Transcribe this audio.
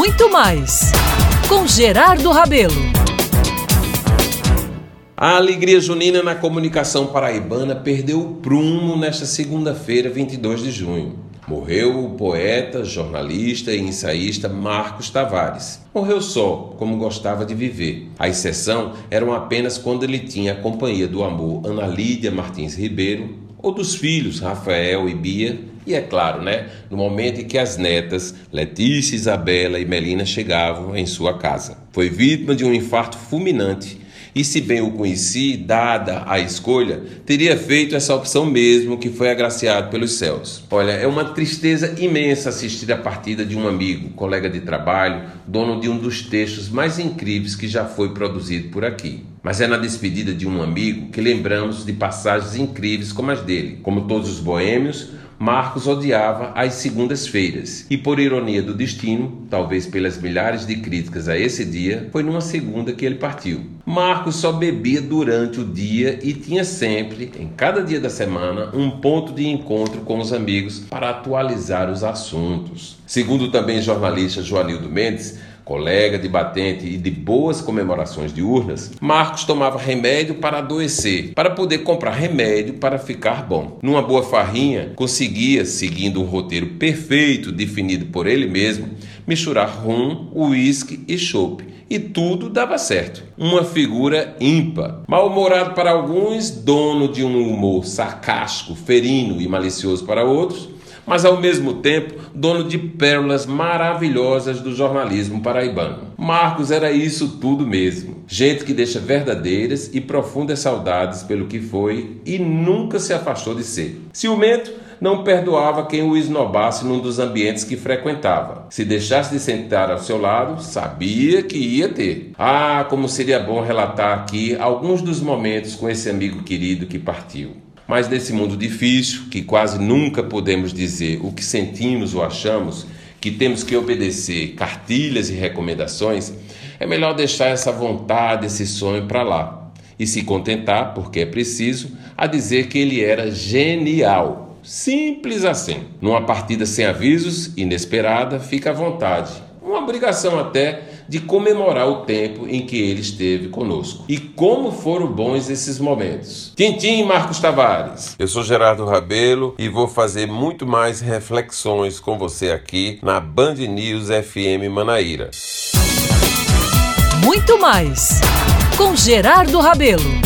muito mais com Gerardo Rabelo. A alegria junina na comunicação paraibana perdeu o prumo nesta segunda-feira, 22 de junho. Morreu o poeta, jornalista e ensaísta Marcos Tavares. Morreu só, como gostava de viver. A exceção eram apenas quando ele tinha a companhia do amor Ana Lídia Martins Ribeiro ou dos filhos Rafael e Bia e é claro, né, no momento em que as netas Letícia, Isabela e Melina chegavam em sua casa. Foi vítima de um infarto fulminante e se bem o conheci, dada a escolha, teria feito essa opção mesmo que foi agraciado pelos céus. Olha, é uma tristeza imensa assistir a partida de um amigo, colega de trabalho, dono de um dos textos mais incríveis que já foi produzido por aqui. Mas é na despedida de um amigo que lembramos de passagens incríveis como as dele. Como todos os boêmios, Marcos odiava as segundas-feiras e, por ironia do destino, talvez pelas milhares de críticas a esse dia, foi numa segunda que ele partiu. Marcos só bebia durante o dia e tinha sempre, em cada dia da semana, um ponto de encontro com os amigos para atualizar os assuntos. Segundo também jornalista Joanildo Mendes, colega de batente e de boas comemorações de urnas, Marcos tomava remédio para adoecer, para poder comprar remédio para ficar bom. Numa boa farrinha, conseguia, seguindo um roteiro perfeito definido por ele mesmo, misturar rum, uísque e chope. E tudo dava certo. Uma figura ímpar. Mal-humorado para alguns, dono de um humor sarcástico, ferino e malicioso para outros, mas ao mesmo tempo dono de pérolas maravilhosas do jornalismo paraibano. Marcos era isso tudo mesmo. Gente que deixa verdadeiras e profundas saudades pelo que foi e nunca se afastou de ser. Ciumento, não perdoava quem o esnobasse num dos ambientes que frequentava. Se deixasse de sentar ao seu lado, sabia que ia ter. Ah, como seria bom relatar aqui alguns dos momentos com esse amigo querido que partiu. Mas nesse mundo difícil, que quase nunca podemos dizer o que sentimos ou achamos, que temos que obedecer cartilhas e recomendações, é melhor deixar essa vontade, esse sonho para lá e se contentar, porque é preciso, a dizer que ele era genial. Simples assim. Numa partida sem avisos, inesperada, fica à vontade. Uma obrigação até de comemorar o tempo em que ele esteve conosco. E como foram bons esses momentos. Tintim Marcos Tavares. Eu sou Gerardo Rabelo e vou fazer muito mais reflexões com você aqui na Band News FM Manaíra. Muito mais com Gerardo Rabelo.